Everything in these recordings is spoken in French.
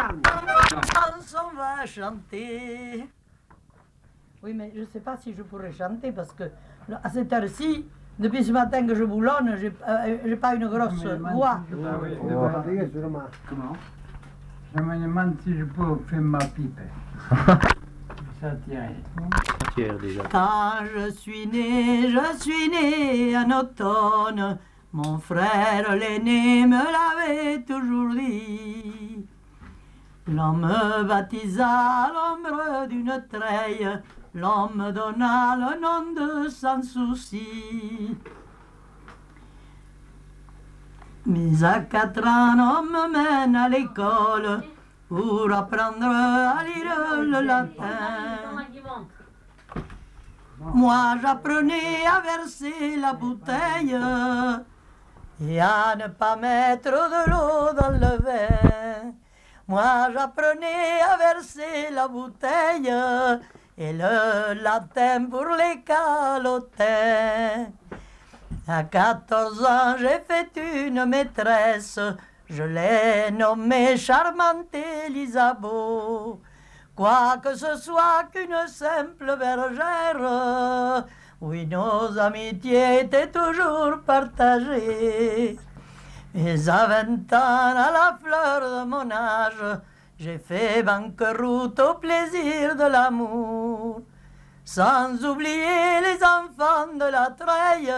On va chanter. Oui, mais je ne sais pas si je pourrais chanter parce que à cette heure-ci, depuis ce matin que je boulonne, j'ai euh, pas une grosse voix. Ah oui, Comment Je me demande si je peux faire ma pipe. Ça tient. déjà. Quand je suis né, je suis né en automne. Mon frère l'aîné me l'avait toujours dit. L'on me baptisa l'ombre d'une treille, l'on me donna le nom de sans souci. Mais à quatre ans, on me mène à l'école pour apprendre à lire le latin. Moi, j'apprenais à verser la bouteille et à ne pas mettre de l'eau dans le verre. Moi j'apprenais à verser la bouteille et le latin pour les calotins. À 14 ans, j'ai fait une maîtresse, je l'ai nommée charmante Elisabeth. Quoi que ce soit qu'une simple bergère, oui, nos amitiés étaient toujours partagées. Et à à la fleur de mon âge, j'ai fait banqueroute au plaisir de l'amour. Sans oublier les enfants de la treille,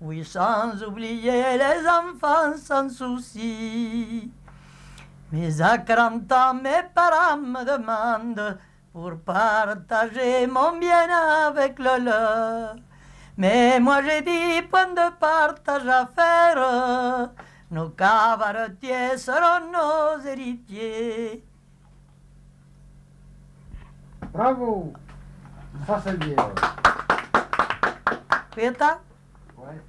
oui, sans oublier les enfants sans souci. Mais à 40 ans, mes parents me demandent pour partager mon bien avec le leur. Mais moi j'ai dit point de partage à faire, nos cavaretiers seront nos héritiers. Bravo Ça c'est bien. Ouais.